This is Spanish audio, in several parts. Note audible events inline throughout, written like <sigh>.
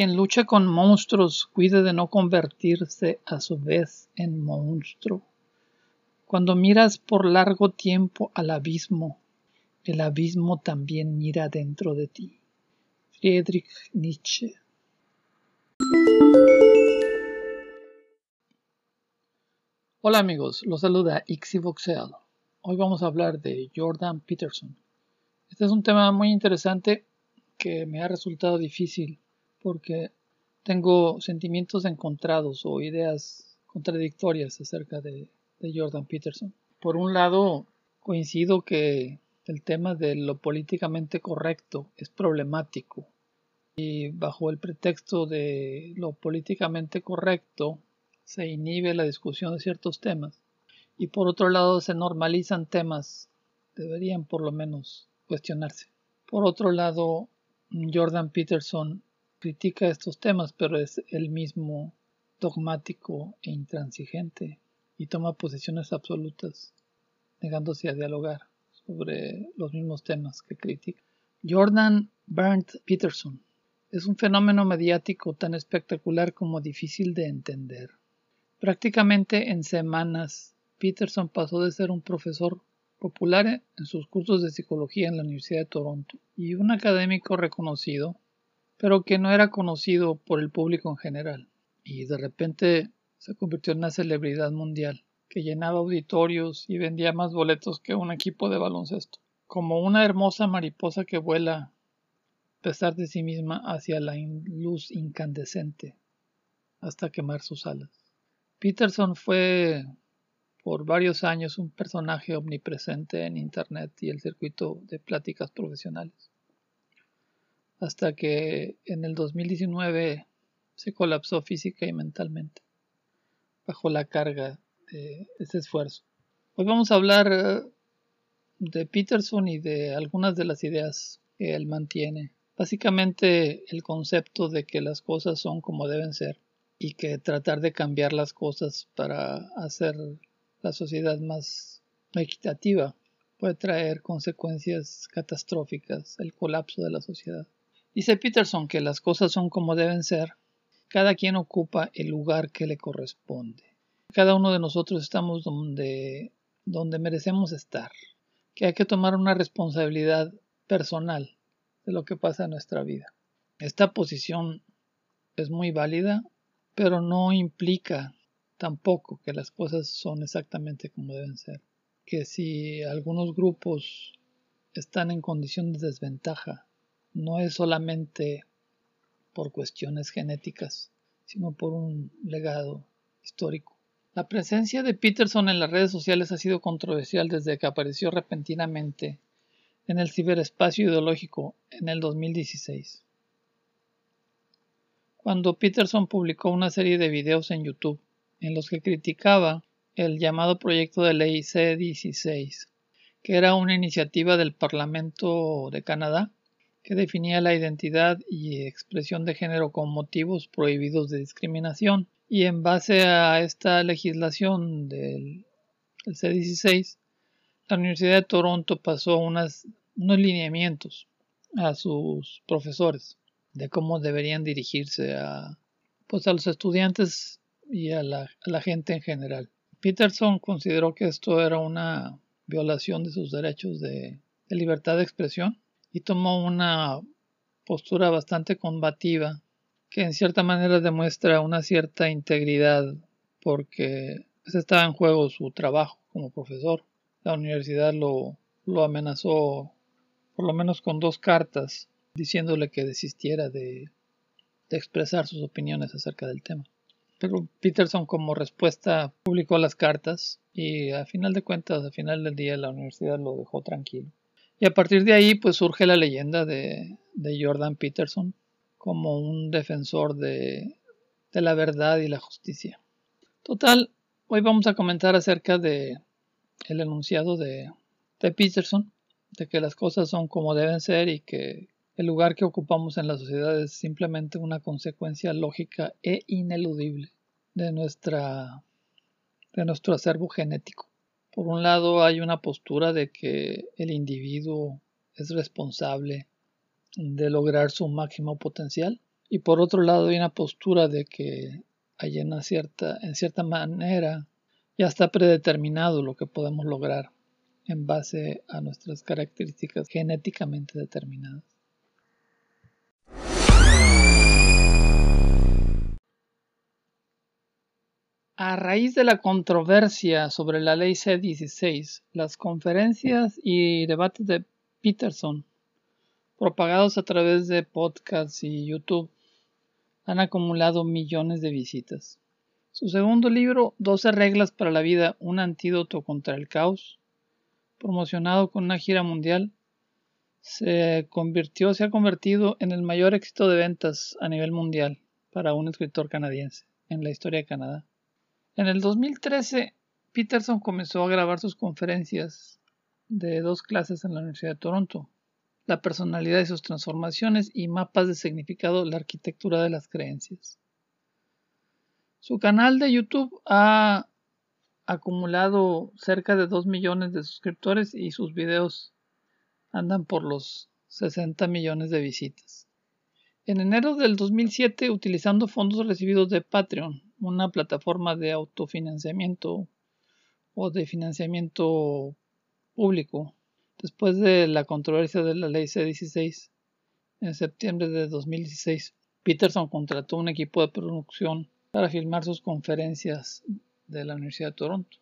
Quien lucha con monstruos cuide de no convertirse a su vez en monstruo. Cuando miras por largo tiempo al abismo, el abismo también mira dentro de ti. Friedrich Nietzsche. Hola amigos, los saluda Ixivoxel. Hoy vamos a hablar de Jordan Peterson. Este es un tema muy interesante que me ha resultado difícil porque tengo sentimientos encontrados o ideas contradictorias acerca de, Jordan Peterson. Por un lado, coincido que el tema de lo políticamente correcto es problemático y bajo el pretexto de lo políticamente correcto se inhibe la discusión de ciertos temas y por otro lado se normalizan temas deberían por lo menos cuestionarse. Por otro lado, Jordan Peterson critica estos temas, pero es el mismo dogmático e intransigente y toma posiciones absolutas, negándose a dialogar sobre los mismos temas que critica. Jordan Bernd Peterson es un fenómeno mediático tan espectacular como difícil de entender. Prácticamente en semanas, Peterson pasó de ser un profesor popular en sus cursos de psicología en la Universidad de Toronto y un académico reconocido pero que no era conocido por el público en general. Y de repente se convirtió en una celebridad mundial, que llenaba auditorios y vendía más boletos que un equipo de baloncesto. Como una hermosa mariposa que vuela, a pesar de sí misma, hacia la luz incandescente, hasta quemar sus alas. Peterson fue por varios años un personaje omnipresente en Internet y el circuito de pláticas profesionales hasta que en el 2019 se colapsó física y mentalmente bajo la carga de ese esfuerzo. Hoy vamos a hablar de Peterson y de algunas de las ideas que él mantiene. Básicamente el concepto de que las cosas son como deben ser y que tratar de cambiar las cosas para hacer la sociedad más equitativa puede traer consecuencias catastróficas, el colapso de la sociedad. Dice Peterson que las cosas son como deben ser. Cada quien ocupa el lugar que le corresponde. Cada uno de nosotros estamos donde, donde merecemos estar. Que hay que tomar una responsabilidad personal de lo que pasa en nuestra vida. Esta posición es muy válida, pero no implica tampoco que las cosas son exactamente como deben ser. Que si algunos grupos están en condición de desventaja no es solamente por cuestiones genéticas, sino por un legado histórico. La presencia de Peterson en las redes sociales ha sido controversial desde que apareció repentinamente en el ciberespacio ideológico en el 2016. Cuando Peterson publicó una serie de videos en YouTube en los que criticaba el llamado proyecto de ley C-16, que era una iniciativa del Parlamento de Canadá que definía la identidad y expresión de género como motivos prohibidos de discriminación. Y en base a esta legislación del, C16, la Universidad de Toronto pasó unos lineamientos a sus profesores de cómo deberían dirigirse a, pues a los estudiantes y a la, gente en general. Peterson consideró que esto era una violación de sus derechos de, de libertad de expresión y tomó una postura bastante combativa que en cierta manera demuestra una cierta integridad porque estaba en juego su trabajo como profesor. La universidad lo, amenazó por lo menos con dos cartas diciéndole que desistiera de, expresar sus opiniones acerca del tema. Pero Peterson como respuesta publicó las cartas y a final de cuentas, al final del día la universidad lo dejó tranquilo. Y a partir de ahí pues surge la leyenda de, Jordan Peterson como un defensor de, la verdad y la justicia. Total, hoy vamos a comentar acerca de el enunciado de, de Peterson, de que las cosas son como deben ser y que el lugar que ocupamos en la sociedad es simplemente una consecuencia lógica e ineludible de, de nuestro acervo genético. Por un lado hay una postura de que el individuo es responsable de lograr su máximo potencial y por otro lado hay una postura de que hay cierta, en cierta manera ya está predeterminado lo que podemos lograr en base a nuestras características genéticamente determinadas. A raíz de la controversia sobre la ley C-16, las conferencias y debates de Peterson, propagados a través de podcasts y YouTube, han acumulado millones de visitas. Su segundo libro, 12 reglas para la vida, un antídoto contra el caos, promocionado con una gira mundial, se convirtió, se ha convertido en el mayor éxito de ventas a nivel mundial para un escritor canadiense en la historia de Canadá. En el 2013, Peterson comenzó a grabar sus conferencias de dos clases en la Universidad de Toronto, la personalidad y sus transformaciones y mapas de significado, la arquitectura de las creencias. Su canal de YouTube ha acumulado cerca de 2 millones de suscriptores y sus videos andan por los 60 millones de visitas. En enero del 2007, utilizando fondos recibidos de Patreon, una plataforma de autofinanciamiento o de financiamiento público después de la controversia de la ley C-16 en septiembre de 2016. Peterson contrató un equipo de producción para filmar sus conferencias de la Universidad de Toronto.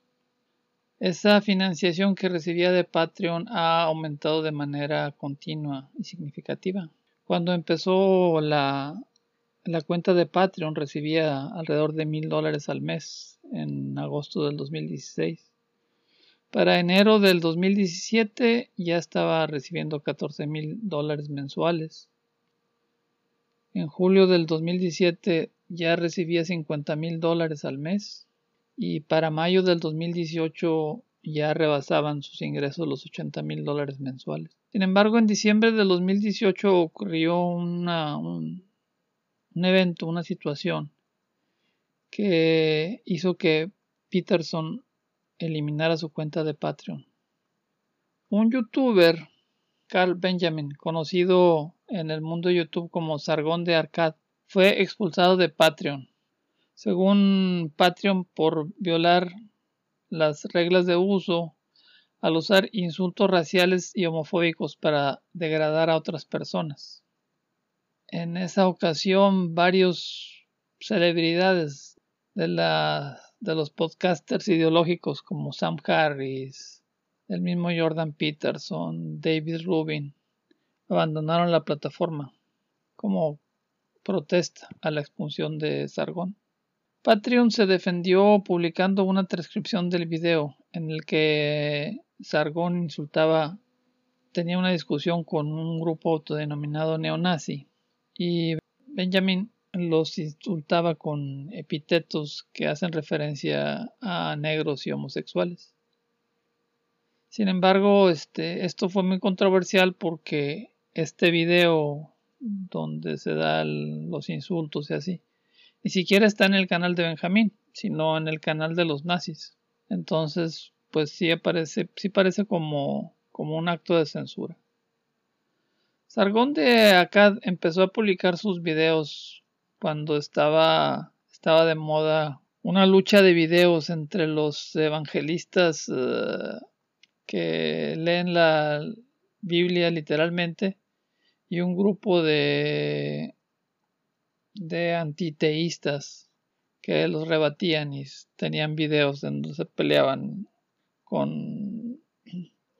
Esa financiación que recibía de Patreon ha aumentado de manera continua y significativa. Cuando empezó la la cuenta de Patreon recibía alrededor de mil dólares al mes en agosto del 2016. Para enero del 2017 ya estaba recibiendo 14 mil dólares mensuales. En julio del 2017 ya recibía 50 mil dólares al mes y para mayo del 2018 ya rebasaban sus ingresos los 80 mil dólares mensuales. Sin embargo, en diciembre del 2018 ocurrió una, un, un evento, una situación que hizo que Peterson eliminara su cuenta de Patreon. Un youtuber, Carl Benjamin, conocido en el mundo de YouTube como Sargón de Arcad, fue expulsado de Patreon. Según Patreon, por violar las reglas de uso al usar insultos raciales y homofóbicos para degradar a otras personas. En esa ocasión, varios celebridades de, la, de los podcasters ideológicos como Sam Harris, el mismo Jordan Peterson, David Rubin, abandonaron la plataforma como protesta a la expulsión de Sargon. Patreon se defendió publicando una transcripción del video en el que Sargon insultaba, tenía una discusión con un grupo autodenominado neonazi y Benjamin los insultaba con epítetos que hacen referencia a negros y homosexuales. Sin embargo, este, esto fue muy controversial porque este video donde se dan los insultos y así, ni siquiera está en el canal de Benjamín, sino en el canal de los nazis. Entonces, pues sí aparece, sí parece como, como un acto de censura. Sargón de Akkad empezó a publicar sus videos cuando estaba, estaba de moda una lucha de videos entre los evangelistas eh, que leen la Biblia literalmente y un grupo de, de antiteístas que los rebatían y tenían videos donde se peleaban con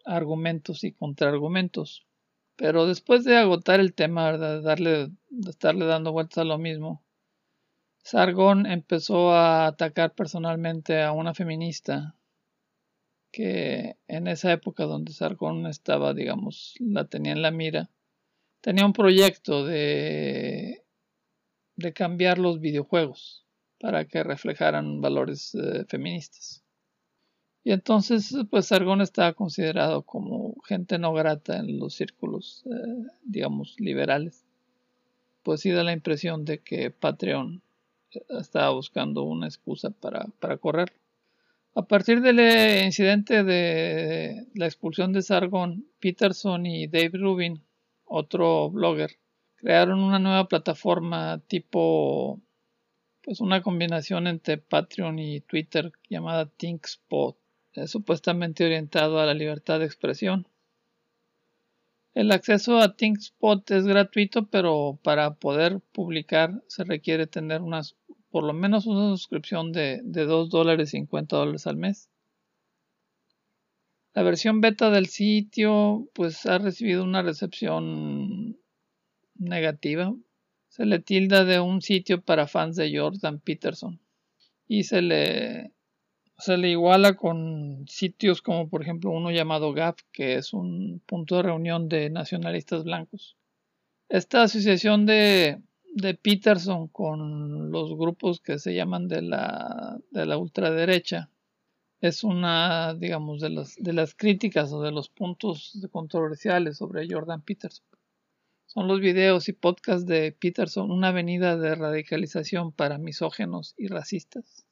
argumentos y contraargumentos. Pero después de agotar el tema, De, darle, de estarle dando vueltas a lo mismo, Sargon empezó a atacar personalmente a una feminista que en esa época donde Sargon estaba, digamos, la tenía en la mira, tenía un proyecto de, de cambiar los videojuegos para que reflejaran valores eh, feministas. Y entonces, pues Sargon está considerado como gente no grata en los círculos, eh, digamos, liberales. Pues sí da la impresión de que Patreon eh, estaba buscando una excusa para, para correr. A partir del eh, incidente de la expulsión de Sargon, Peterson y Dave Rubin, otro blogger, crearon una nueva plataforma tipo pues una combinación entre Patreon y Twitter llamada ThinkSpot, es supuestamente orientado a la libertad de expresión. El acceso a ThinkSpot es gratuito, pero para poder publicar se requiere tener unas, por lo menos una suscripción de, de 2 dólares 50 dólares al mes. La versión beta del sitio pues ha recibido una recepción negativa. Se le tilda de un sitio para fans de Jordan Peterson y se le se le iguala con sitios como por ejemplo uno llamado GAP, que es un punto de reunión de nacionalistas blancos. Esta asociación de, de Peterson con los grupos que se llaman de la, de la ultraderecha es una, digamos, de las, de las críticas o de los puntos controversiales sobre Jordan Peterson. Son los videos y podcasts de Peterson una avenida de radicalización para misógenos y racistas.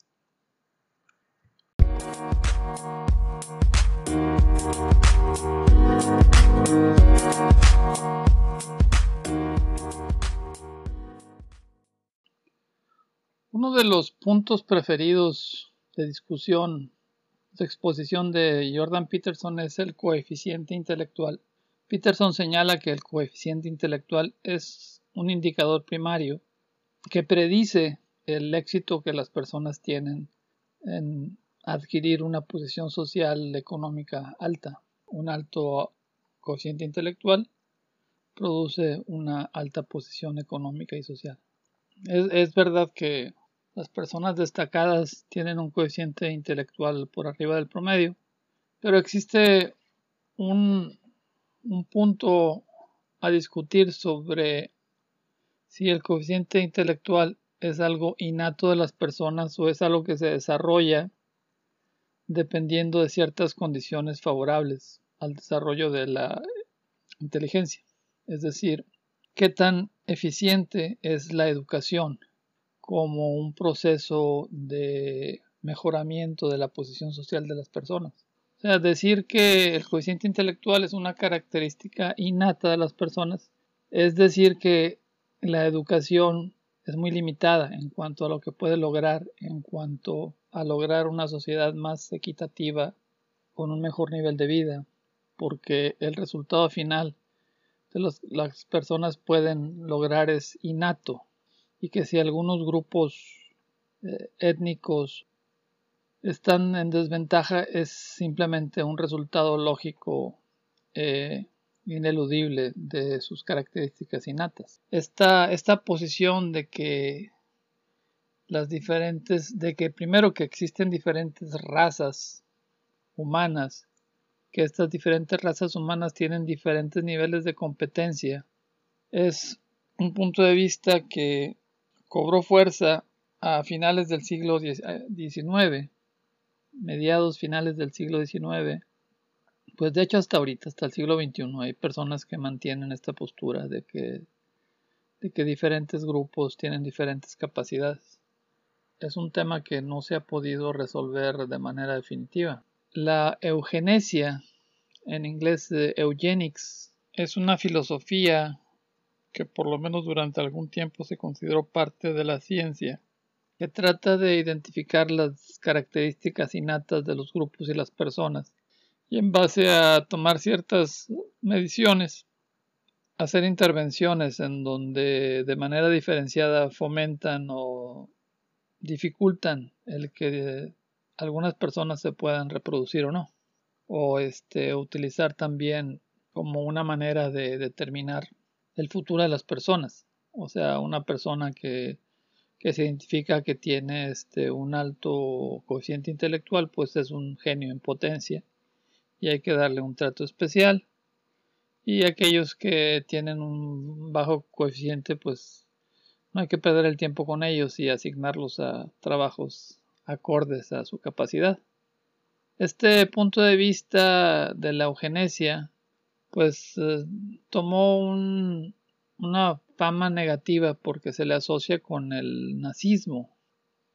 Uno de los puntos preferidos de discusión de exposición de Jordan Peterson es el coeficiente intelectual. Peterson señala que el coeficiente intelectual es un indicador primario que predice el éxito que las personas tienen en adquirir una posición social económica alta. Un alto cociente intelectual produce una alta posición económica y social. Es, es, verdad que las personas destacadas tienen un coeficiente intelectual por arriba del promedio, pero existe un, un punto a discutir sobre si el coeficiente intelectual es algo innato de las personas o es algo que se desarrolla dependiendo de ciertas condiciones favorables al desarrollo de la inteligencia. Es decir, qué tan eficiente es la educación como un proceso de mejoramiento de la posición social de las personas. O sea, decir que el coeficiente intelectual es una característica innata de las personas es decir que la educación es muy limitada en cuanto a lo que puede lograr en cuanto a lograr una sociedad más equitativa con un mejor nivel de vida, porque el resultado final de las personas pueden lograr es innato y que si algunos grupos eh, étnicos están en desventaja es simplemente un resultado lógico eh, ineludible de sus características innatas. Esta, esta posición de que las diferentes, de que primero que existen diferentes razas humanas, que estas diferentes razas humanas tienen diferentes niveles de competencia, es un punto de vista que cobró fuerza a finales del siglo XIX, mediados finales del siglo XIX, pues de hecho hasta ahorita, hasta el siglo XXI, hay personas que mantienen esta postura de que, de que diferentes grupos tienen diferentes capacidades es un tema que no se ha podido resolver de manera definitiva. La eugenesia, en inglés eugenics, es una filosofía que por lo menos durante algún tiempo se consideró parte de la ciencia, que trata de identificar las características innatas de los grupos y las personas, y en base a tomar ciertas mediciones, hacer intervenciones en donde de manera diferenciada fomentan o dificultan el que algunas personas se puedan reproducir o no. O este, utilizar también como una manera de determinar el futuro de las personas. O sea, una persona que, que se identifica que tiene este, un alto coeficiente intelectual, pues es un genio en potencia y hay que darle un trato especial. Y aquellos que tienen un bajo coeficiente, pues no hay que perder el tiempo con ellos y asignarlos a trabajos acordes a su capacidad. Este punto de vista de la eugenesia pues eh, tomó una fama negativa porque se le asocia con el nazismo.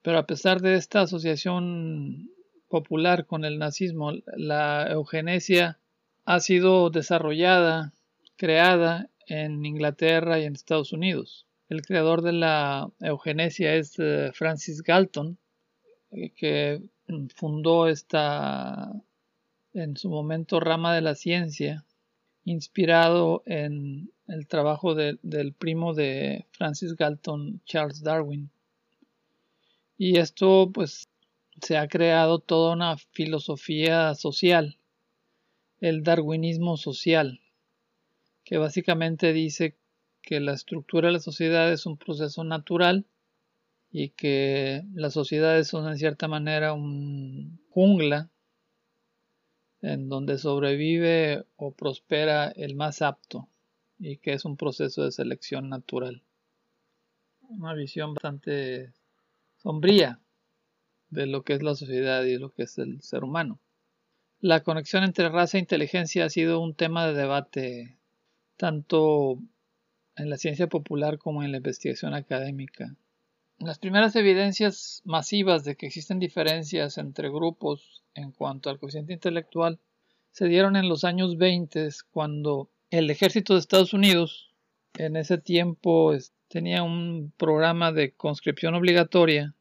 Pero a pesar de esta asociación popular con el nazismo, la eugenesia ha sido desarrollada, creada en Inglaterra y en Estados Unidos. El creador de la eugenesia es eh, Francis Galton, eh, que fundó esta, en su momento, rama de la ciencia, inspirado en el trabajo del primo de Francis Galton, Charles Darwin. Y esto, pues, se ha creado toda una filosofía social, el darwinismo social, que básicamente dice que la estructura de la sociedad es un proceso natural y que las sociedades son en cierta manera un jungla en donde sobrevive o prospera el más apto y que es un proceso de selección natural. Una visión bastante sombría de lo que es la sociedad y lo que es el ser humano. La conexión entre raza e inteligencia ha sido un tema de debate tanto en la ciencia popular como en la investigación académica. Las primeras evidencias masivas de que existen diferencias entre grupos en cuanto al coeficiente intelectual se dieron en los años 20 cuando el ejército de Estados Unidos en ese tiempo tenía un programa de conscripción obligatoria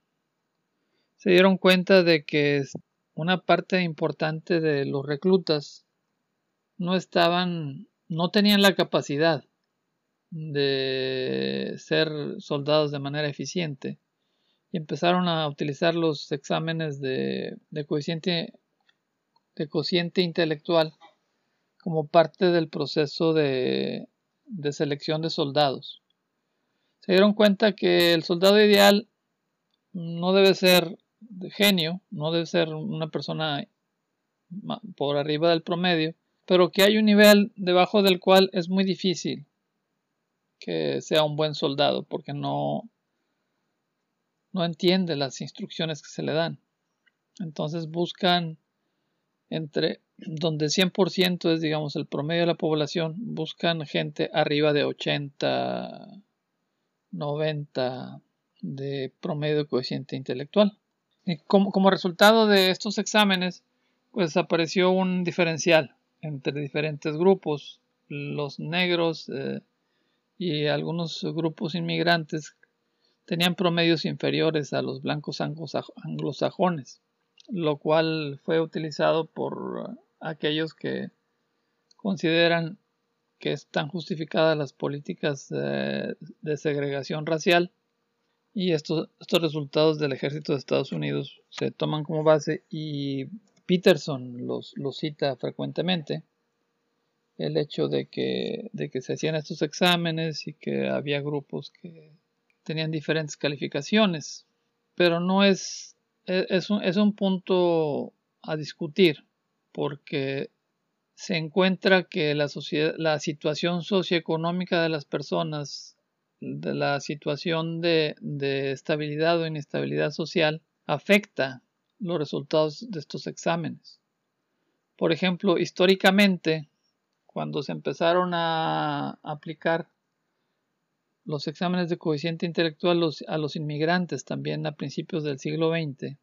se dieron cuenta de que una parte importante de los reclutas no estaban no tenían la capacidad de ser soldados de manera eficiente y empezaron a utilizar los exámenes de, cociente, de cociente intelectual como parte del proceso de, de selección de soldados. Se dieron cuenta que el soldado ideal no debe ser de genio, no debe ser una persona por arriba del promedio, pero que hay un nivel debajo del cual es muy difícil que sea un buen soldado porque no no entiende las instrucciones que se le dan. Entonces buscan entre donde 100% es digamos el promedio de la población, buscan gente arriba de 80, 90 de promedio de coeficiente intelectual. Como, como resultado de estos exámenes, pues apareció un diferencial entre diferentes grupos, los negros eh, y algunos grupos inmigrantes tenían promedios inferiores a los blancos anglosajones, lo cual fue utilizado por aquellos que consideran que están justificadas las políticas de segregación racial y estos, estos resultados del ejército de Estados Unidos se toman como base y Peterson los, los cita frecuentemente el hecho de que, de que se hacían estos exámenes y que había grupos que tenían diferentes calificaciones. Pero no es, e, es, un, es un punto a discutir porque se encuentra que la, sociedad, la situación socioeconómica de las personas, de la situación de, de estabilidad o inestabilidad social, afecta los resultados de estos exámenes. Por ejemplo, históricamente, cuando se empezaron a aplicar los exámenes de coeficiente intelectual a los inmigrantes también a principios del siglo XX,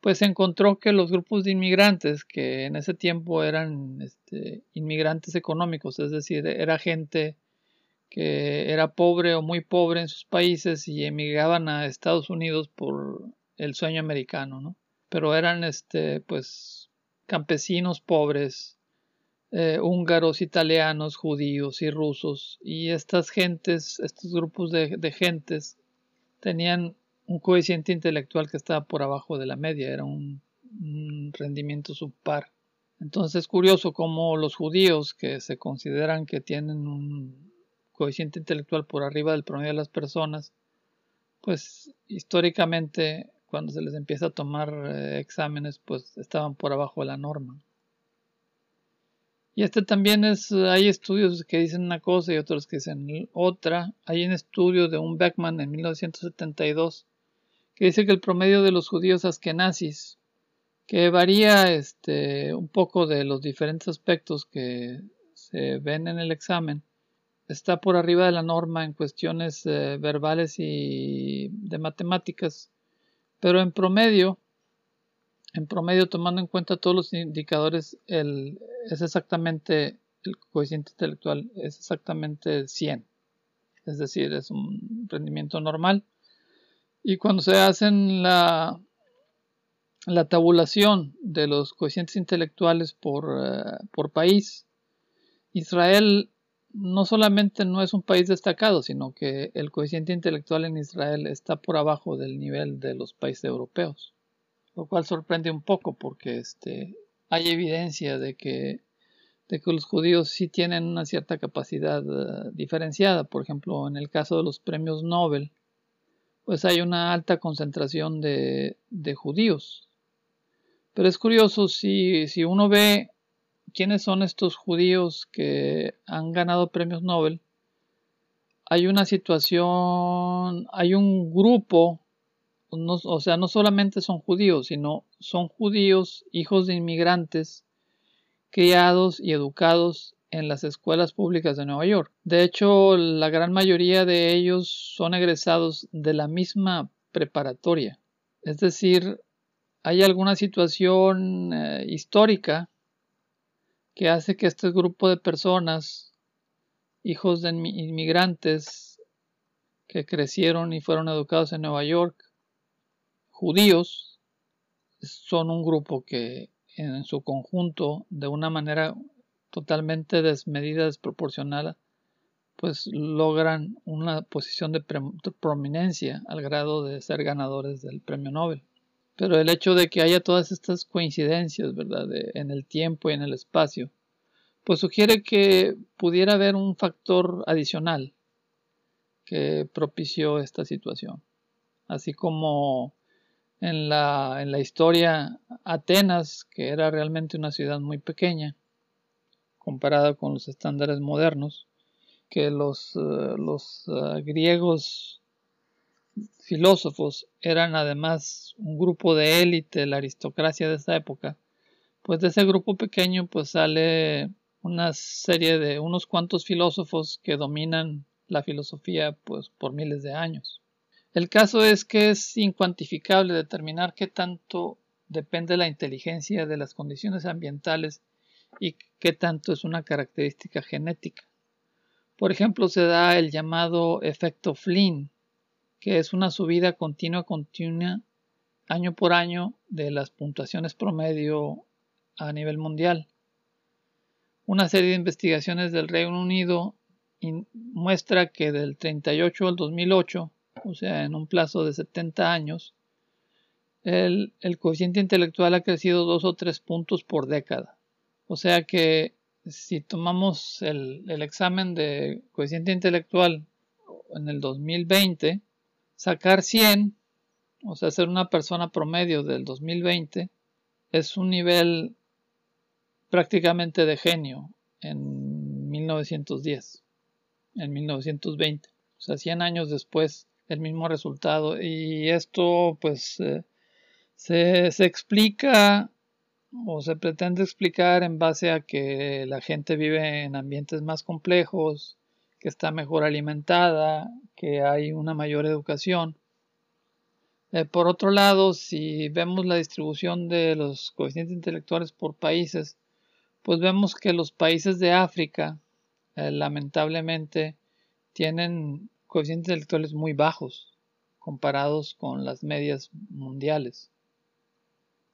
pues se encontró que los grupos de inmigrantes, que en ese tiempo eran este, inmigrantes económicos, es decir, era gente que era pobre o muy pobre en sus países y emigraban a Estados Unidos por el sueño americano, ¿no? Pero eran este, pues campesinos pobres eh, húngaros, italianos, judíos y rusos. Y estas gentes, estos grupos de, gentes, tenían un coeficiente intelectual que estaba por abajo de la media, era un, rendimiento subpar. Entonces es curioso cómo los judíos, que se consideran que tienen un coeficiente intelectual por arriba del promedio de las personas, pues históricamente cuando se les empieza a tomar eh, exámenes, pues estaban por abajo de la norma. Y este también es, hay estudios que dicen una cosa y otros que dicen otra. Hay un estudio de un Beckman en 1972 que dice que el promedio de los judíos askenazis, que varía este, un poco de los diferentes aspectos que se ven en el examen, está por arriba de la norma en cuestiones eh, verbales y de matemáticas, pero en promedio en promedio, tomando en cuenta todos los indicadores, es exactamente el coeficiente intelectual es exactamente 100. Es decir, es un rendimiento normal. Y cuando se hacen la, la tabulación de los coeficientes intelectuales por, eh, por país, Israel no solamente no es un país destacado, sino que el coeficiente intelectual en Israel está por abajo del nivel de los países europeos, lo cual sorprende un poco porque este, hay evidencia de que, de que los judíos sí tienen una cierta capacidad uh, diferenciada. Por ejemplo, en el caso de los premios Nobel, pues hay una alta concentración de, de judíos. Pero es curioso, si, si uno ve quiénes son estos judíos que han ganado premios Nobel, hay una situación, hay un grupo, o sea, no solamente son judíos, sino son judíos, hijos de inmigrantes, criados y educados en las escuelas públicas de Nueva York. De hecho, la gran mayoría de ellos son egresados de la misma preparatoria. Es decir, hay alguna situación eh, histórica que hace que este grupo de personas, hijos de inmigrantes que crecieron y fueron educados en Nueva York, judíos, son un grupo que en su conjunto, de una manera totalmente desmedida, desproporcionada, pues logran una posición de, prominencia al grado de ser ganadores del premio Nobel. Pero el hecho de que haya todas estas coincidencias, ¿verdad?, en el tiempo y en el espacio, pues sugiere que pudiera haber un factor adicional que propició esta situación. Así como en la, en la historia Atenas, que era realmente una ciudad muy pequeña, comparada con los estándares modernos, que los, eh, los eh, griegos filósofos eran además un grupo de élite, la aristocracia de esa época, pues de ese grupo pequeño pues sale una serie de unos cuantos filósofos que dominan la filosofía pues por miles de años. El caso es que es incuantificable determinar qué tanto depende la inteligencia de las condiciones ambientales y qué tanto es una característica genética. Por ejemplo, se da el llamado efecto Flynn, que es una subida continua continua año por año de las puntuaciones promedio a nivel mundial. Una serie de investigaciones del Reino Unido muestra que del 38 al 2008, o sea, en un plazo de 70 años, el, coeficiente intelectual ha crecido dos o tres puntos por década. O sea que si tomamos el, el examen de coeficiente intelectual en el 2020, Sacar 100, o sea, ser una persona promedio del 2020, es un nivel prácticamente de genio en 1910, en 1920. O sea, 100 años después, el mismo resultado. Y esto, pues, eh, se, se explica o se pretende explicar en base a que la gente vive en ambientes más complejos, que está mejor alimentada, que hay una mayor educación. Eh, por otro lado, si vemos la distribución de los coeficientes intelectuales por países, pues vemos que los países de África, eh, lamentablemente, tienen coeficientes intelectuales muy bajos comparados con las medias mundiales.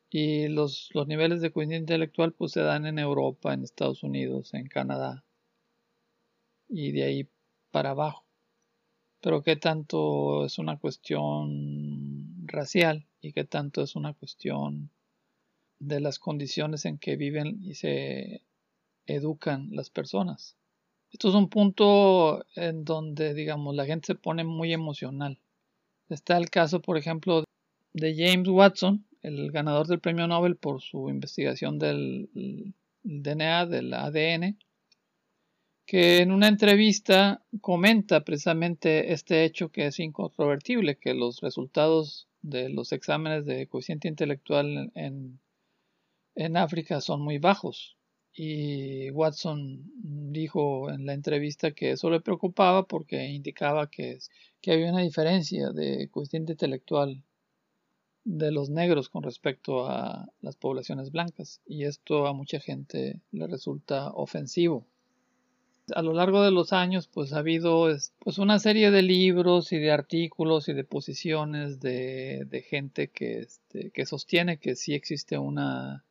Y los, los niveles de coeficiente intelectual pues se dan en Europa, en Estados Unidos, en Canadá y de ahí para abajo. Pero qué tanto es una cuestión racial y qué tanto es una cuestión de las condiciones en que viven y se educan las personas. Esto es un punto en donde, digamos, la gente se pone muy emocional. Está el caso, por ejemplo, de James Watson, el ganador del premio Nobel por su investigación del DNA, del ADN, que en una entrevista comenta precisamente este hecho que es incontrovertible, que los resultados de los exámenes de coeficiente intelectual en, en África son muy bajos. Y Watson dijo en la entrevista que eso le preocupaba porque indicaba que, que había una diferencia de coeficiente intelectual de los negros con respecto a las poblaciones blancas. Y esto a mucha gente le resulta ofensivo. A lo largo de los años, pues ha habido pues, una serie de libros y de artículos y de posiciones de, gente que, este, que sostiene que sí existe una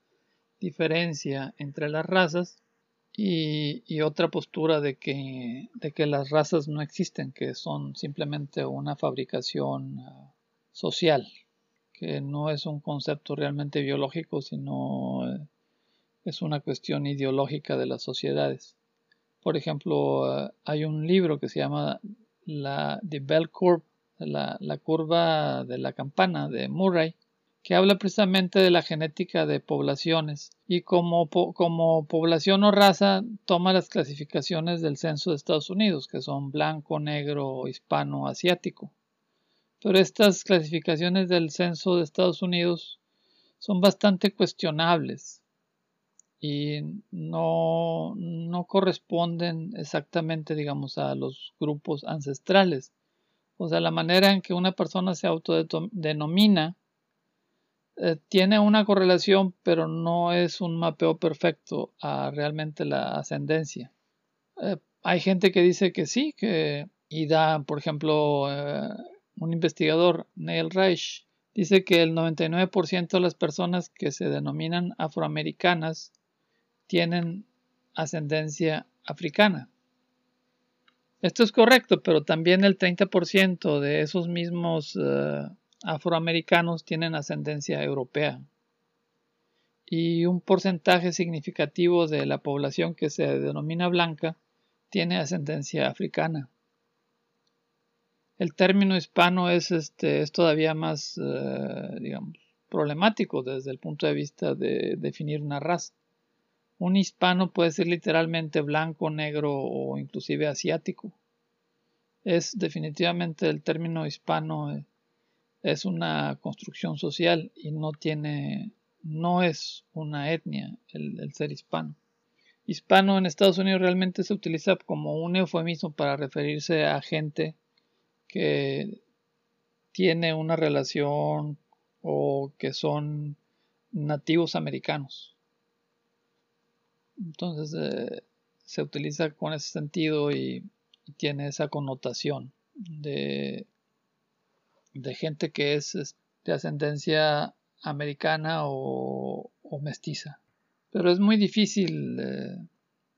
diferencia entre las razas y, y, otra postura de que, de que las razas no existen, que son simplemente una fabricación uh, social, que no es un concepto realmente biológico, sino uh, es una cuestión ideológica de las sociedades. Por ejemplo, hay un libro que se llama la, The Bell Curve, la, curva de la campana de Murray, que habla precisamente de la genética de poblaciones y como población o raza toma las clasificaciones del censo de Estados Unidos, que son blanco, negro, hispano, asiático. Pero estas clasificaciones del censo de Estados Unidos son bastante cuestionables y no, no corresponden exactamente, digamos, a los grupos ancestrales. O sea, la manera en que una persona se autodenomina eh, tiene una correlación, pero no es un mapeo perfecto a realmente la ascendencia. Eh, hay gente que dice que sí, que y da, por ejemplo, eh, un investigador, Neil Reich, dice que el 99% de las personas que se denominan afroamericanas tienen ascendencia africana. Esto es correcto, pero también el 30% de esos mismos uh, afroamericanos tienen ascendencia europea. Y un porcentaje significativo de la población que se denomina blanca tiene ascendencia africana. El término hispano es, este, es todavía más, uh, digamos, problemático desde el punto de vista de definir una raza. Un hispano puede ser literalmente blanco, negro o inclusive asiático. Es definitivamente el término hispano eh, es una construcción social y no tiene no es una etnia el, el, ser hispano. Hispano en Estados Unidos realmente se utiliza como un eufemismo para referirse a gente que tiene una relación o que son nativos americanos. Entonces eh, se utiliza con ese sentido y, tiene esa connotación de, gente que es de ascendencia americana o, mestiza. Pero es muy difícil eh,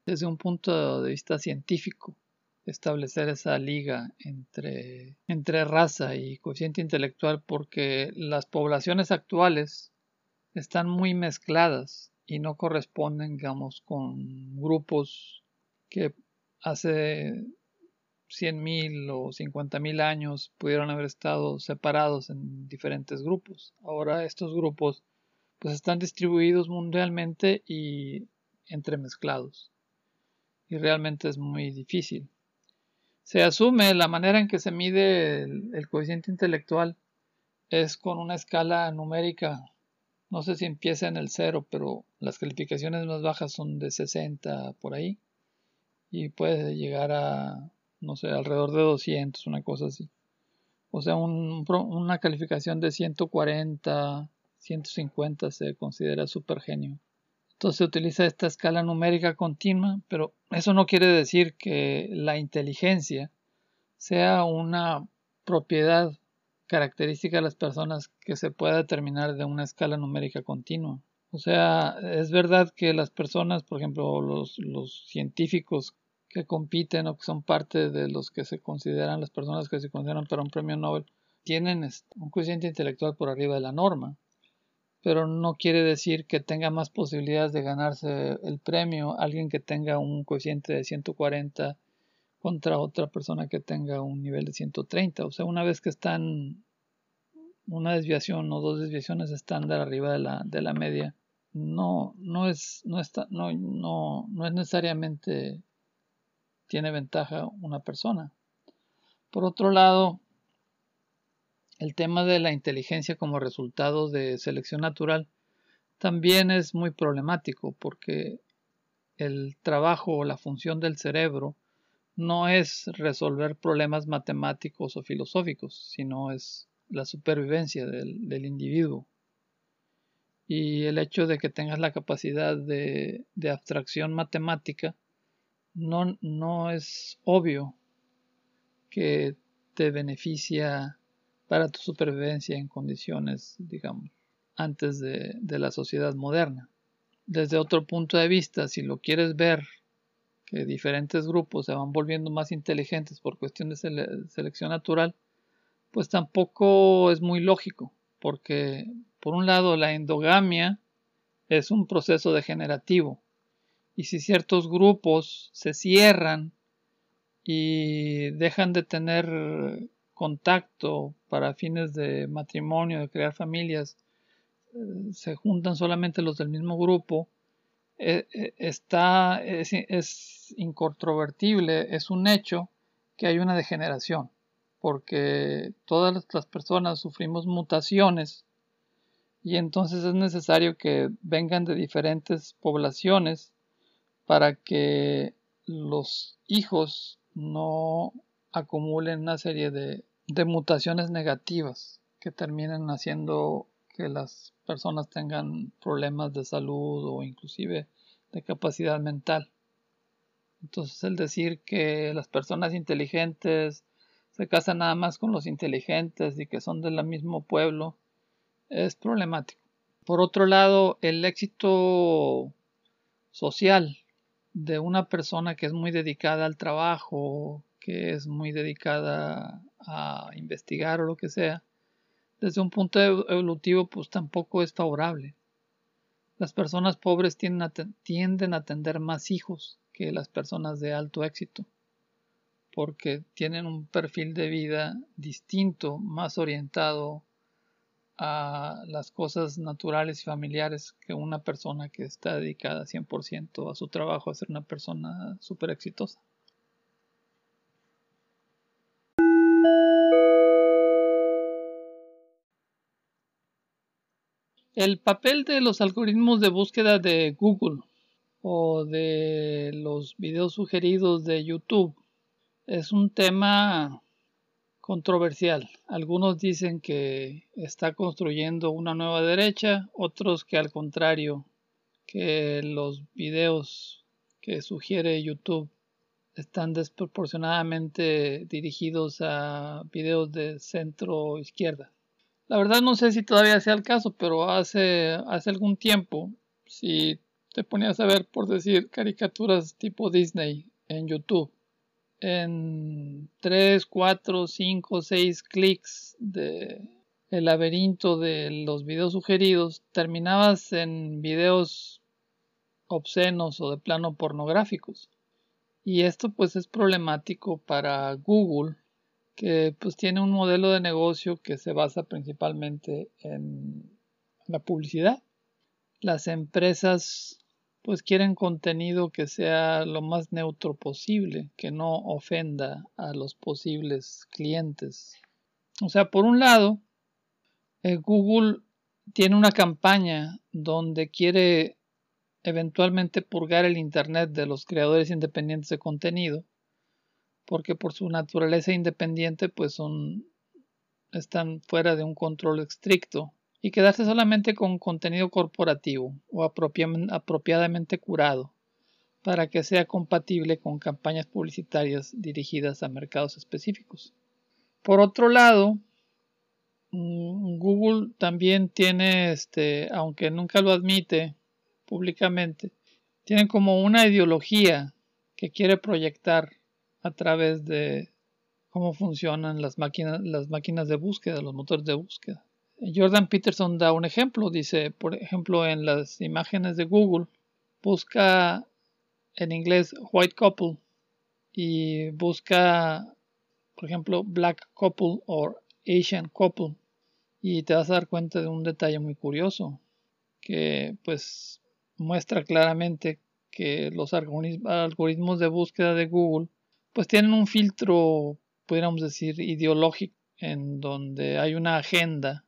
desde un punto de vista científico establecer esa liga entre, entre raza y coeficiente intelectual porque las poblaciones actuales están muy mezcladas y no corresponden, digamos, con grupos que hace 100.000 o 50.000 años pudieron haber estado separados en diferentes grupos. Ahora estos grupos pues están distribuidos mundialmente y entremezclados. Y realmente es muy difícil. Se asume la manera en que se mide el, el coeficiente intelectual es con una escala numérica no sé si empieza en el cero, pero las calificaciones más bajas son de 60 por ahí. Y puede llegar a, no sé, alrededor de 200, una cosa así. O sea, una calificación de 140, 150 se considera super genio. Entonces se utiliza esta escala numérica continua, pero eso no quiere decir que la inteligencia sea una propiedad característica de las personas que se pueda determinar de una escala numérica continua. O sea, es verdad que las personas, por ejemplo, los, científicos que compiten o que son parte de los que se consideran, las personas que se consideran para un premio Nobel, tienen un coeficiente intelectual por arriba de la norma, pero no quiere decir que tenga más posibilidades de ganarse el premio alguien que tenga un coeficiente de 140 contra otra persona que tenga un nivel de 130. O sea, una vez que están una desviación o dos desviaciones estándar arriba de la, de la media, no, no, es, no, está, no, no, no es necesariamente tiene ventaja una persona. Por otro lado, el tema de la inteligencia como resultado de selección natural también es muy problemático porque el trabajo o la función del cerebro no es resolver problemas matemáticos o filosóficos, sino es la supervivencia del, individuo. Y el hecho de que tengas la capacidad de, abstracción matemática no, no es obvio que te beneficia para tu supervivencia en condiciones, digamos, antes de, de la sociedad moderna. Desde otro punto de vista, si lo quieres ver que diferentes grupos se van volviendo más inteligentes por cuestión de selección natural, pues tampoco es muy lógico, porque por un lado la endogamia es un proceso degenerativo, y si ciertos grupos se cierran y dejan de tener contacto para fines de matrimonio, de crear familias, eh, se juntan solamente los del mismo grupo, eh, eh, está, incontrovertible, es un hecho que hay una degeneración, porque todas las personas sufrimos mutaciones y entonces es necesario que vengan de diferentes poblaciones para que los hijos no acumulen una serie de, de mutaciones negativas que terminen haciendo que las personas tengan problemas de salud o inclusive de capacidad mental. Entonces el decir que las personas inteligentes se casan nada más con los inteligentes y que son del mismo pueblo es problemático. Por otro lado, el éxito social de una persona que es muy dedicada al trabajo, que es muy dedicada a investigar o lo que sea, desde un punto evolutivo pues tampoco es favorable. Las personas pobres tienden a, tienden a tener más hijos que las personas de alto éxito, porque tienen un perfil de vida distinto, más orientado a las cosas naturales y familiares que una persona que está dedicada 100% a su trabajo a ser una persona súper exitosa. El papel de los algoritmos de búsqueda de Google o de los videos sugeridos de YouTube es un tema controversial. Algunos dicen que está construyendo una nueva derecha, otros que al contrario, que los videos que sugiere YouTube están desproporcionadamente dirigidos a videos de centro izquierda. La verdad no sé si todavía sea el caso, pero hace, hace algún tiempo, si te ponías a ver, por decir, caricaturas tipo Disney en YouTube, en 3, 4, 5, 6 clics de el laberinto de los videos sugeridos, terminabas en videos obscenos o de plano pornográficos. Y esto pues es problemático para Google que pues tiene un modelo de negocio que se basa principalmente en la publicidad. Las empresas pues quieren contenido que sea lo más neutro posible, que no ofenda a los posibles clientes. O sea, por un lado, eh, Google tiene una campaña donde quiere eventualmente purgar el Internet de los creadores independientes de contenido porque por su naturaleza independiente pues son están fuera de un control estricto y quedarse solamente con contenido corporativo o apropiadamente curado para que sea compatible con campañas publicitarias dirigidas a mercados específicos. Por otro lado, mm, Google también tiene, este, aunque nunca lo admite públicamente, tiene como una ideología que quiere proyectar a través de cómo funcionan las máquinas, las máquinas de búsqueda, los motores de búsqueda. Jordan Peterson da un ejemplo, dice, por ejemplo, en las imágenes de Google, busca en inglés white couple y busca, por ejemplo, black couple o Asian couple. Y te vas a dar cuenta de un detalle muy curioso que pues muestra claramente que los algoritmos de búsqueda de Google pues tienen un filtro, pudiéramos decir, ideológico, en donde hay una agenda,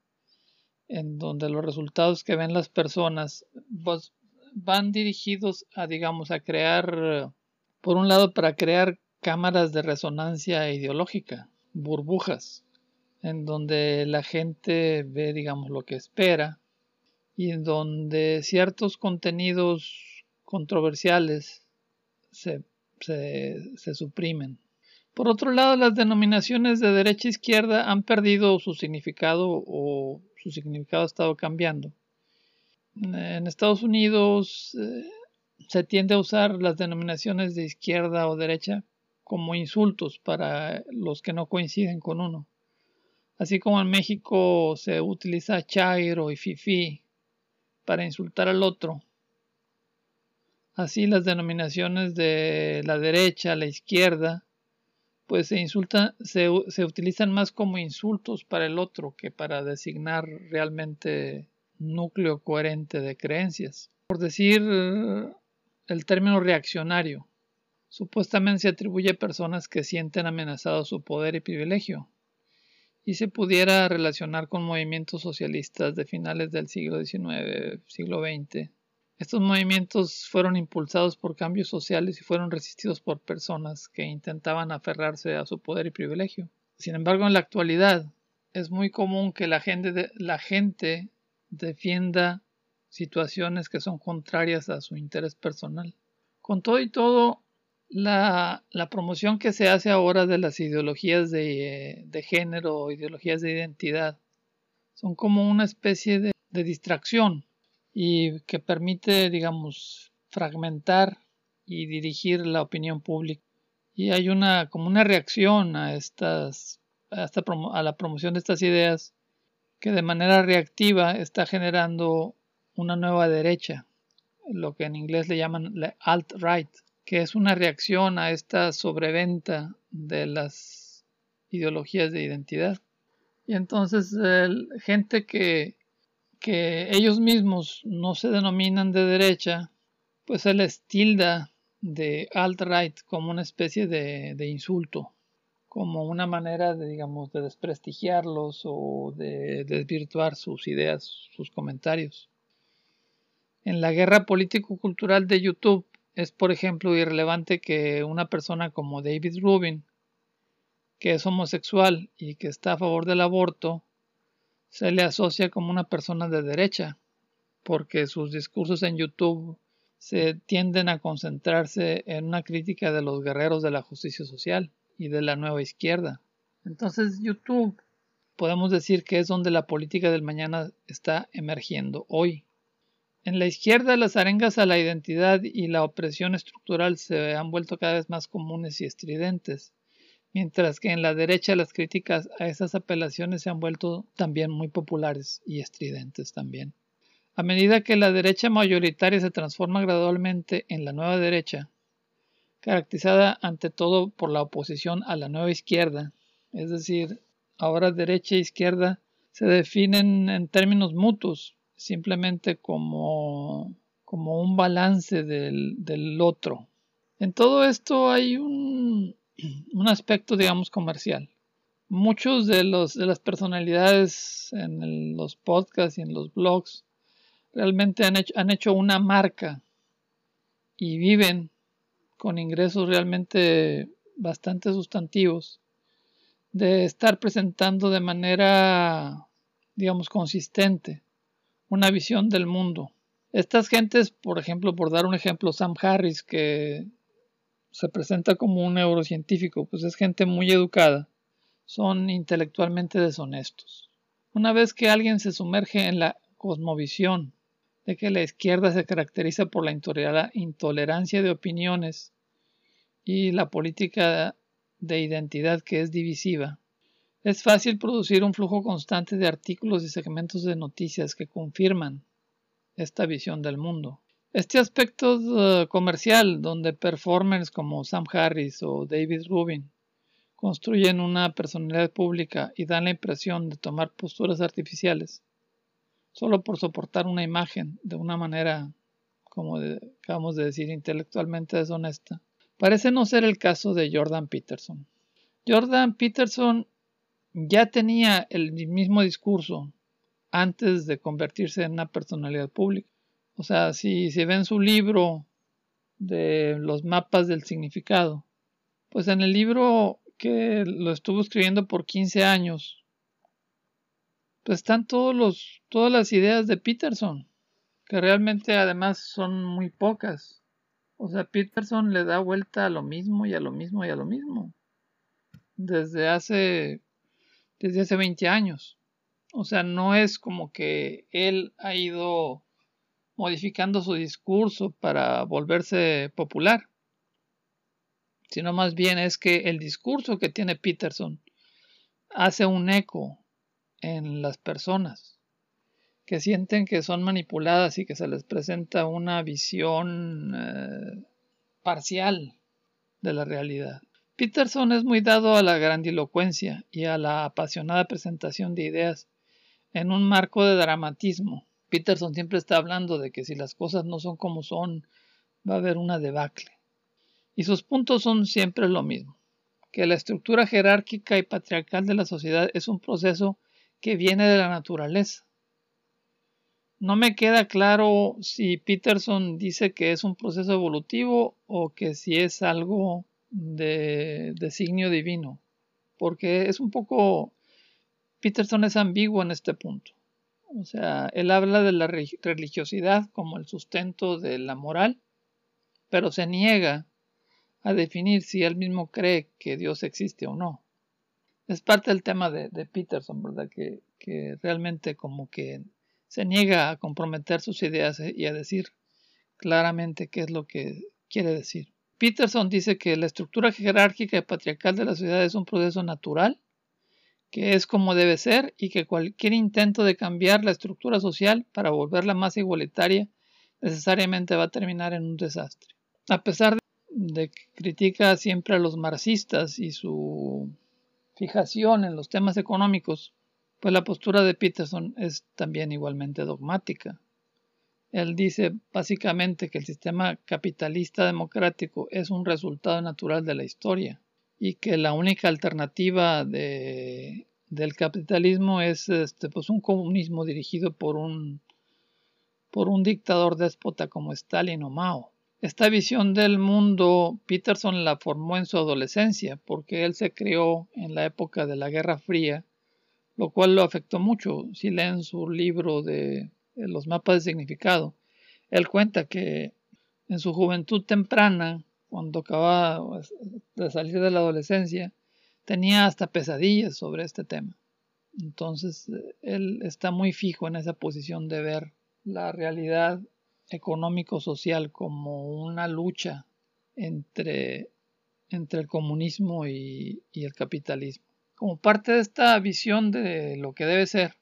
en donde los resultados que ven las personas pues, van dirigidos a, digamos, a crear, por un lado, para crear cámaras de resonancia ideológica, burbujas, en donde la gente ve, digamos, lo que espera y en donde ciertos contenidos controversiales se se, suprimen. Por otro lado, las denominaciones de derecha e izquierda han perdido su significado o su significado ha estado cambiando. En Estados Unidos eh, se tiende a usar las denominaciones de izquierda o derecha como insultos para los que no coinciden con uno. Así como en México se utiliza chairo y fifi para insultar al otro. Así las denominaciones de la derecha, la izquierda, pues se insultan, se, se utilizan más como insultos para el otro que para designar realmente núcleo coherente de creencias. Por decir el término reaccionario, supuestamente se atribuye a personas que sienten amenazado su poder y privilegio, y se pudiera relacionar con movimientos socialistas de finales del siglo XIX, siglo XX. Estos movimientos fueron impulsados por cambios sociales y fueron resistidos por personas que intentaban aferrarse a su poder y privilegio. Sin embargo, en la actualidad es muy común que la gente, defienda situaciones que son contrarias a su interés personal. Con todo y todo, la, promoción que se hace ahora de las ideologías de, género o ideologías de identidad son como una especie de distracción y que permite, digamos, fragmentar y dirigir la opinión pública. Y hay una como una reacción a estas a, esta, a la promoción de estas ideas que de manera reactiva está generando una nueva derecha, lo que en inglés le llaman la alt-right, que es una reacción a esta sobreventa de las ideologías de identidad. Y entonces gente que, que ellos mismos no se denominan de derecha, pues se les tilda de alt-right como una especie de, de insulto como una manera de, digamos, de desprestigiarlos o de desvirtuar sus ideas, sus comentarios. En la guerra político-cultural de YouTube es, por ejemplo, irrelevante que una persona como David Rubin, que es homosexual y que está a favor del aborto, se le asocia como una persona de derecha, porque sus discursos en YouTube se tienden a concentrarse en una crítica de los guerreros de la justicia social y de la nueva izquierda. Entonces YouTube podemos decir que es donde la política del mañana está emergiendo hoy. En la izquierda las arengas a la identidad y la opresión estructural se han vuelto cada vez más comunes y estridentes, mientras que en la derecha las críticas a esas apelaciones se han vuelto también muy populares y estridentes también. A medida que la derecha mayoritaria se transforma gradualmente en la nueva derecha, caracterizada ante todo por la oposición a la nueva izquierda, es decir, ahora derecha e izquierda se definen en términos mutuos, simplemente como, como un balance del, del otro. En todo esto hay un, <clears throat> un aspecto, digamos, comercial. Muchos de, los, de las personalidades en los podcasts y en los blogs realmente han hecho, han hecho una marca y viven con ingresos realmente bastante sustantivos, de estar presentando de manera, digamos, consistente una visión del mundo. Estas gentes, por ejemplo, por dar un ejemplo, Sam Harris, que se presenta como un neurocientífico, pues es gente muy educada, son intelectualmente deshonestos. Una vez que alguien se sumerge en la cosmovisión de que la izquierda se caracteriza por la intolerancia de opiniones y la política de identidad que es divisiva, es fácil producir un flujo constante de artículos y segmentos de noticias que confirman esta visión del mundo. Este aspecto uh, comercial, donde performers como Sam Harris o David Rubin construyen una personalidad pública y dan la impresión de tomar posturas artificiales, solo por soportar una imagen de una manera, como acabamos de decir, intelectualmente deshonesta. Parece no ser el caso de Jordan Peterson. Jordan Peterson ya tenía el mismo discurso antes de convertirse en una personalidad pública. O sea, si se ven su libro de los mapas del significado, pues en el libro que lo estuvo escribiendo por 15 años, pues están todos los, todas las ideas de Peterson, que realmente además son muy pocas. O sea, Peterson le da vuelta a lo mismo y a lo mismo y a lo mismo. Desde hace, desde hace 20 años. O sea, no es como que él ha ido modificando su discurso para volverse popular, sino más bien es que el discurso que tiene Peterson hace un eco en las personas que sienten que son manipuladas y que se les presenta una visión eh, parcial de la realidad. Peterson es muy dado a la grandilocuencia y a la apasionada presentación de ideas en un marco de dramatismo. Peterson siempre está hablando de que si las cosas no son como son, va a haber una debacle. Y sus puntos son siempre lo mismo, que la estructura jerárquica y patriarcal de la sociedad es un proceso que viene de la naturaleza. No me queda claro si Peterson dice que es un proceso evolutivo o que si es algo de designio divino, porque es un poco Peterson es ambiguo en este punto. O sea, él habla de la religiosidad como el sustento de la moral, pero se niega a definir si él mismo cree que Dios existe o no. Es parte del tema de, Peterson, ¿verdad? Que, que, realmente como que se niega a comprometer sus ideas y a decir claramente qué es lo que quiere decir. Peterson dice que la estructura jerárquica y patriarcal de la sociedad es un proceso natural que es como debe ser y que cualquier intento de cambiar la estructura social para volverla más igualitaria necesariamente va a terminar en un desastre. A pesar de que critica siempre a los marxistas y su fijación en los temas económicos, pues la postura de Peterson es también igualmente dogmática. Él dice básicamente que el sistema capitalista democrático es un resultado natural de la historia y que la única alternativa de, del capitalismo es este, pues un comunismo dirigido por un, por un dictador déspota como Stalin o Mao. Esta visión del mundo Peterson la formó en su adolescencia porque él se crió en la época de la Guerra Fría, lo cual lo afectó mucho. Si leen su libro de, los mapas de significado, él cuenta que en su juventud temprana cuando acababa de salir de la adolescencia, tenía hasta pesadillas sobre este tema. Entonces, él está muy fijo en esa posición de ver la realidad económico-social como una lucha entre, entre el comunismo y el capitalismo. Como parte de esta visión de lo que debe ser,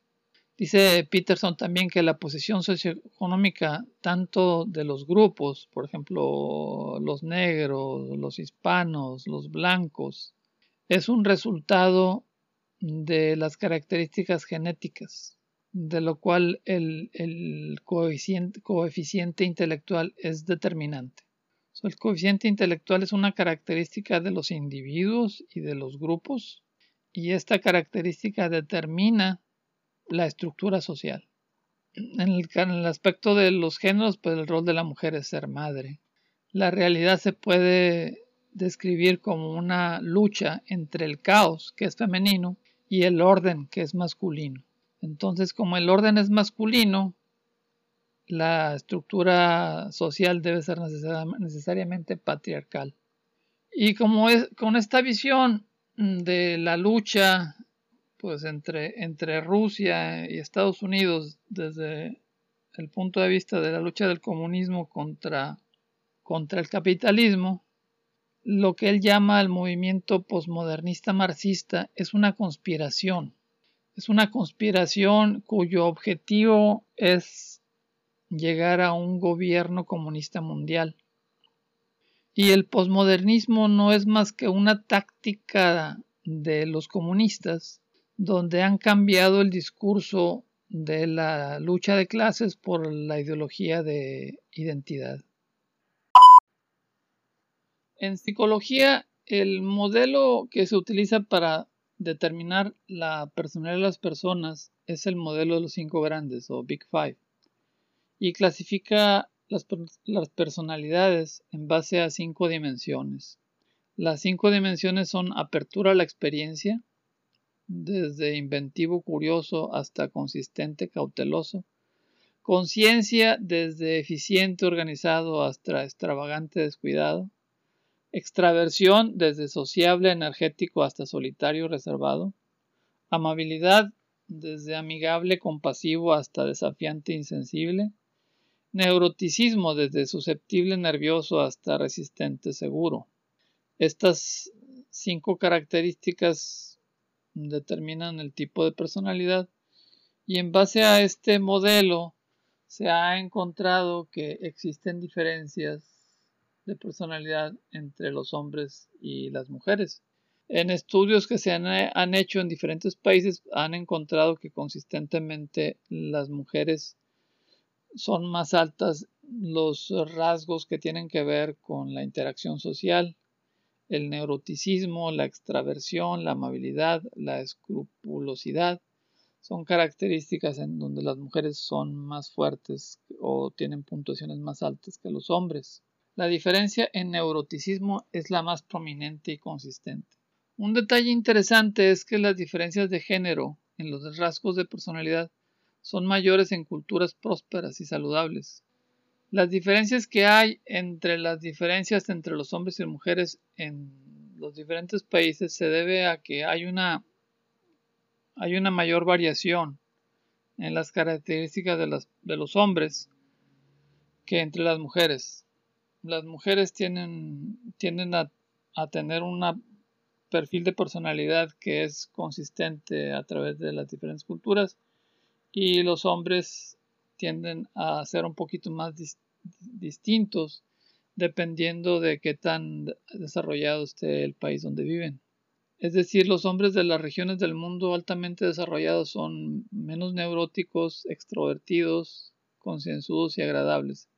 Dice Peterson también que la posición socioeconómica tanto de los grupos, por ejemplo, los negros, los hispanos, los blancos, es un resultado de las características genéticas, de lo cual el, coeficiente, coeficiente, intelectual es determinante. el coeficiente intelectual es una característica de los individuos y de los grupos, y esta característica determina la estructura social. En el, aspecto de los géneros, pues el rol de la mujer es ser madre. La realidad se puede describir como una lucha entre el caos, que es femenino, y el orden, que es masculino. Entonces, como el orden es masculino, la estructura social debe ser necesariamente patriarcal. Y como es, con esta visión de la lucha pues entre, entre Rusia y Estados Unidos desde el punto de vista de la lucha del comunismo contra, contra el capitalismo, lo que él llama el movimiento posmodernista marxista es una conspiración. Es una conspiración cuyo objetivo es llegar a un gobierno comunista mundial. Y el posmodernismo no es más que una táctica de los comunistas donde han cambiado el discurso de la lucha de clases por la ideología de identidad. En psicología, el modelo que se utiliza para determinar la personalidad de las personas es el modelo de los cinco grandes o Big Five y clasifica las, personalidades en base a cinco dimensiones. Las cinco dimensiones son apertura a la experiencia, desde inventivo curioso hasta consistente cauteloso, Conciencia desde eficiente organizado hasta extravagante descuidado. Extraversión desde sociable energético hasta solitario reservado. Amabilidad desde amigable compasivo hasta desafiante insensible. Neuroticismo desde susceptible nervioso hasta resistente seguro. Estas cinco características determinan el tipo de personalidad y en base a este modelo se ha encontrado que existen diferencias de personalidad entre los hombres y las mujeres. En estudios que se han, hecho en diferentes países han encontrado que consistentemente las mujeres son más altas los rasgos que tienen que ver con la interacción social, el neuroticismo, la extraversión, la amabilidad, la escrupulosidad, son características en donde las mujeres son más fuertes o tienen puntuaciones más altas que los hombres. La diferencia en neuroticismo es la más prominente y consistente. Un detalle interesante es que las diferencias de género en los rasgos de personalidad son mayores en culturas prósperas y saludables. Las diferencias que hay entre las diferencias entre los hombres y las mujeres en los diferentes países se debe a que hay una hay una mayor variación en las características de, los hombres que entre las mujeres. Las mujeres tienen, tienden a, a tener un perfil de personalidad que es consistente a través de las diferentes culturas y los hombres tienden a ser un poquito más distintos dependiendo de qué tan desarrollado esté el país donde viven. Es decir, los hombres de las regiones del mundo altamente desarrollados son menos neuróticos, extrovertidos, concienzudos y agradables,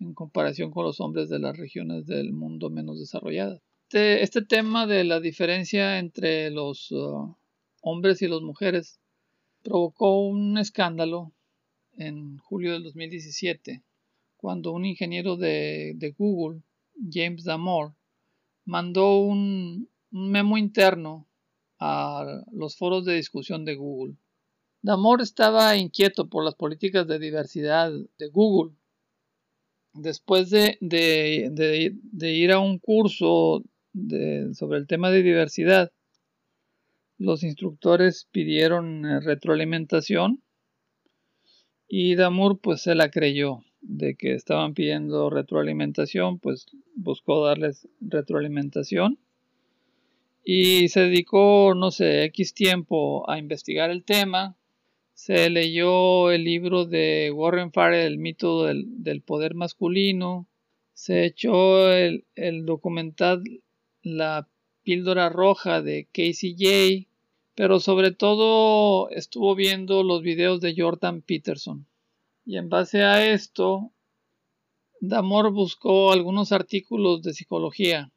en comparación con los hombres de las regiones del mundo menos desarrolladas. Este, este tema de la diferencia entre los uh, hombres y las mujeres provocó un escándalo en julio del 2017, cuando un ingeniero de, de Google, James Damore, mandó un, memo interno a los foros de discusión de Google. Damor estaba inquieto por las políticas de diversidad de Google. Después de, ir a un curso sobre el tema de diversidad, los instructores pidieron retroalimentación y Damur pues se la creyó de que estaban pidiendo retroalimentación, pues buscó darles retroalimentación y se dedicó, no sé, X tiempo a investigar el tema. Se leyó el libro de Warren Farrell, El mito del, poder masculino. Se echó el, el, documental La píldora roja de Casey J. Pero sobre todo estuvo viendo los videos de Jordan Peterson. Y en base a esto, Damor buscó algunos artículos de psicología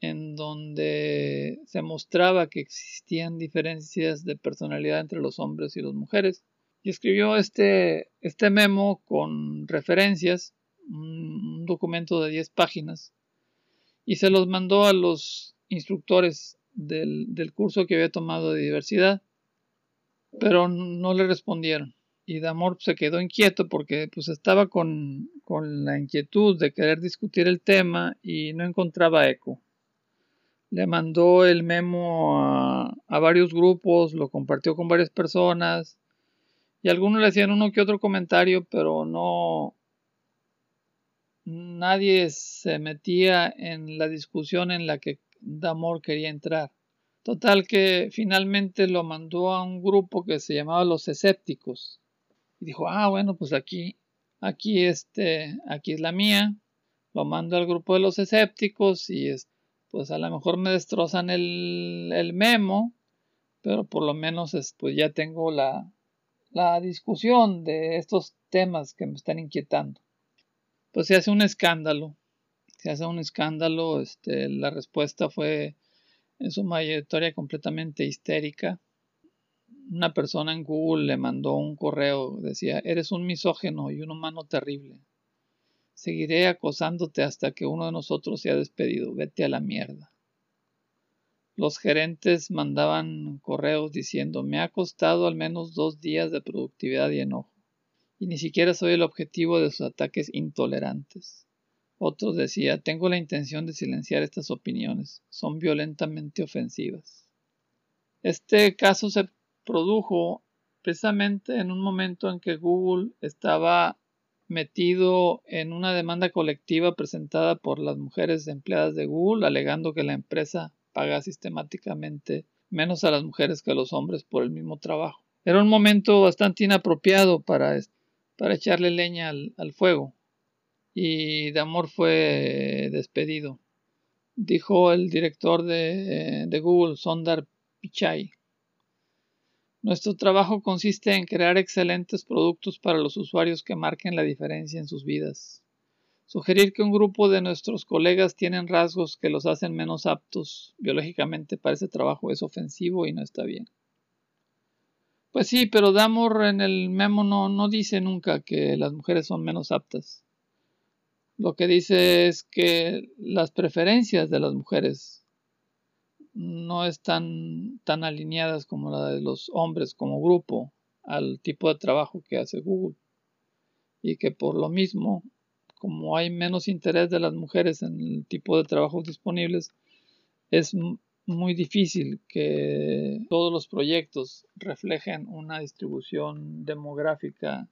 en donde se mostraba que existían diferencias de personalidad entre los hombres y las mujeres. Y escribió este, este memo con referencias, un, documento de 10 páginas, y se los mandó a los instructores del, del curso que había tomado de diversidad, pero no le respondieron. Y Damor se quedó inquieto porque pues estaba con, con la inquietud de querer discutir el tema y no encontraba eco le mandó el memo a, varios grupos, lo compartió con varias personas y algunos le hacían uno que otro comentario, pero no nadie se metía en la discusión en la que Damor quería entrar. Total que finalmente lo mandó a un grupo que se llamaba los escépticos y dijo, "Ah, bueno, pues aquí aquí este, aquí es la mía." Lo mando al grupo de los escépticos y este pues a lo mejor me destrozan el, memo, pero por lo menos pues ya tengo la, la discusión de estos temas que me están inquietando. Pues se hace un escándalo, se hace un escándalo, este, la respuesta fue en su mayoría completamente histérica. Una persona en Google le mandó un correo, decía, eres un misógeno y un humano terrible. Seguiré acosándote hasta que uno de nosotros sea despedido. Vete a la mierda. Los gerentes mandaban correos diciendo me ha costado al menos dos días de productividad y enojo. y ni siquiera soy el objetivo de sus ataques intolerantes. Otros decía, tengo la intención de silenciar estas opiniones, son violentamente ofensivas. Este caso se produjo precisamente en un momento en que Google estaba metido en una demanda colectiva presentada por las mujeres empleadas de Google, alegando que la empresa paga sistemáticamente menos a las mujeres que a los hombres por el mismo trabajo. Era un momento bastante inapropiado para, para echarle leña al, al fuego y Damor fue despedido. Dijo el director de, de Google, Sondar Pichai. Nuestro trabajo consiste en crear excelentes productos para los usuarios que marquen la diferencia en sus vidas. Sugerir que un grupo de nuestros colegas tienen rasgos que los hacen menos aptos biológicamente para ese trabajo es ofensivo y no está bien. Pues sí, pero Damor en el memo no, no dice nunca que las mujeres son menos aptas. Lo que dice es que las preferencias de las mujeres no están tan alineadas como la de los hombres como grupo al tipo de trabajo que hace Google. Y que por lo mismo, como hay menos interés de las mujeres en el tipo de trabajos disponibles, es muy difícil que todos los proyectos reflejen una distribución demográfica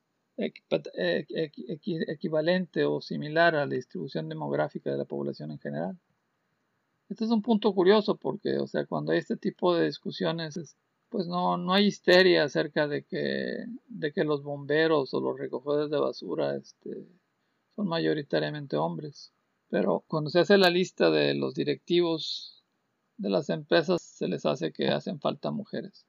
equivalente o similar a la distribución demográfica de la población en general. Este es un punto curioso porque, o sea, cuando hay este tipo de discusiones, pues no, no hay histeria acerca de que, de que los bomberos o los recogedores de basura este, son mayoritariamente hombres. Pero cuando se hace la lista de los directivos de las empresas, se les hace que hacen falta mujeres.